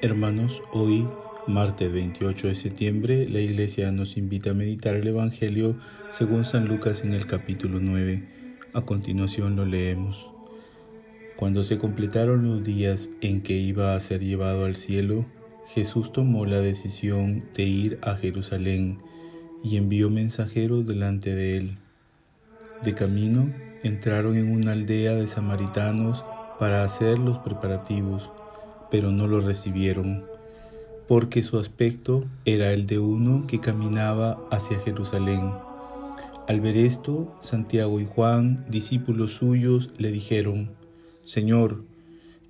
Hermanos, hoy, martes 28 de septiembre, la Iglesia nos invita a meditar el Evangelio según San Lucas en el capítulo 9. A continuación lo leemos. Cuando se completaron los días en que iba a ser llevado al cielo, Jesús tomó la decisión de ir a Jerusalén y envió mensajeros delante de él. De camino, entraron en una aldea de samaritanos para hacer los preparativos pero no lo recibieron, porque su aspecto era el de uno que caminaba hacia Jerusalén. Al ver esto, Santiago y Juan, discípulos suyos, le dijeron, Señor,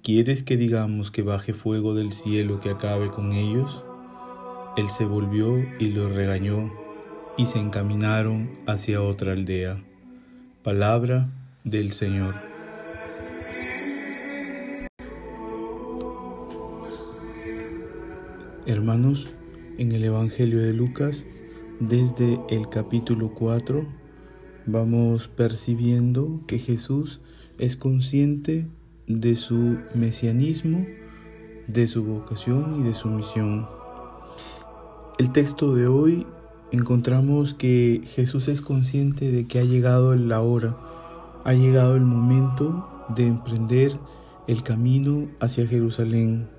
¿quieres que digamos que baje fuego del cielo que acabe con ellos? Él se volvió y los regañó, y se encaminaron hacia otra aldea. Palabra del Señor. Hermanos, en el Evangelio de Lucas, desde el capítulo 4, vamos percibiendo que Jesús es consciente de su mesianismo, de su vocación y de su misión. El texto de hoy encontramos que Jesús es consciente de que ha llegado la hora, ha llegado el momento de emprender el camino hacia Jerusalén,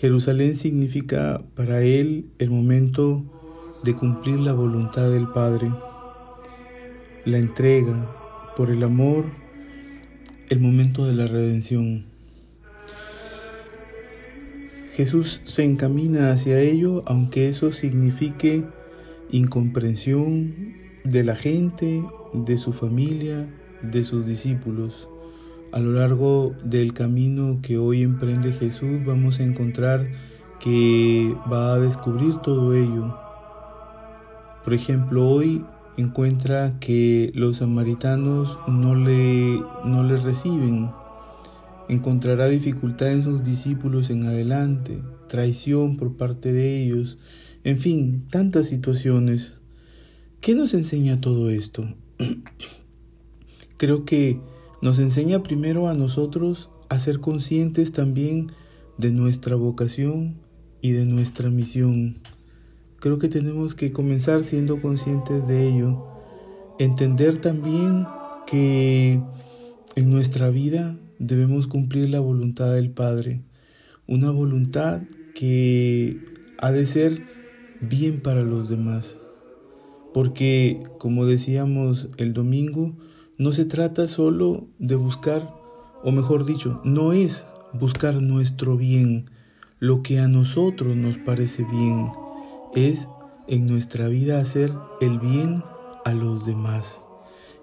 Jerusalén significa para él el momento de cumplir la voluntad del Padre, la entrega por el amor, el momento de la redención. Jesús se encamina hacia ello, aunque eso signifique incomprensión de la gente, de su familia, de sus discípulos. A lo largo del camino que hoy emprende Jesús vamos a encontrar que va a descubrir todo ello. Por ejemplo, hoy encuentra que los samaritanos no le, no le reciben. Encontrará dificultad en sus discípulos en adelante, traición por parte de ellos, en fin, tantas situaciones. ¿Qué nos enseña todo esto? Creo que nos enseña primero a nosotros a ser conscientes también de nuestra vocación y de nuestra misión. Creo que tenemos que comenzar siendo conscientes de ello. Entender también que en nuestra vida debemos cumplir la voluntad del Padre. Una voluntad que ha de ser bien para los demás. Porque, como decíamos el domingo, no se trata solo de buscar, o mejor dicho, no es buscar nuestro bien, lo que a nosotros nos parece bien, es en nuestra vida hacer el bien a los demás.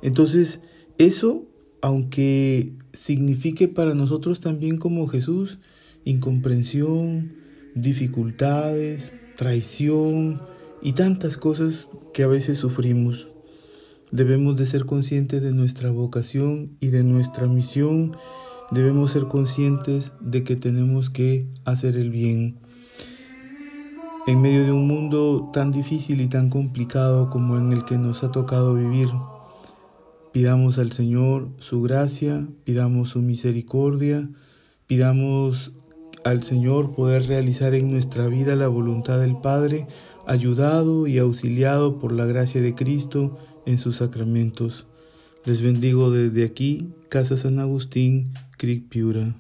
Entonces, eso, aunque signifique para nosotros también como Jesús, incomprensión, dificultades, traición y tantas cosas que a veces sufrimos. Debemos de ser conscientes de nuestra vocación y de nuestra misión. Debemos ser conscientes de que tenemos que hacer el bien. En medio de un mundo tan difícil y tan complicado como en el que nos ha tocado vivir, pidamos al Señor su gracia, pidamos su misericordia, pidamos al Señor poder realizar en nuestra vida la voluntad del Padre, ayudado y auxiliado por la gracia de Cristo en sus sacramentos. Les bendigo desde aquí, Casa San Agustín, Cric Piura.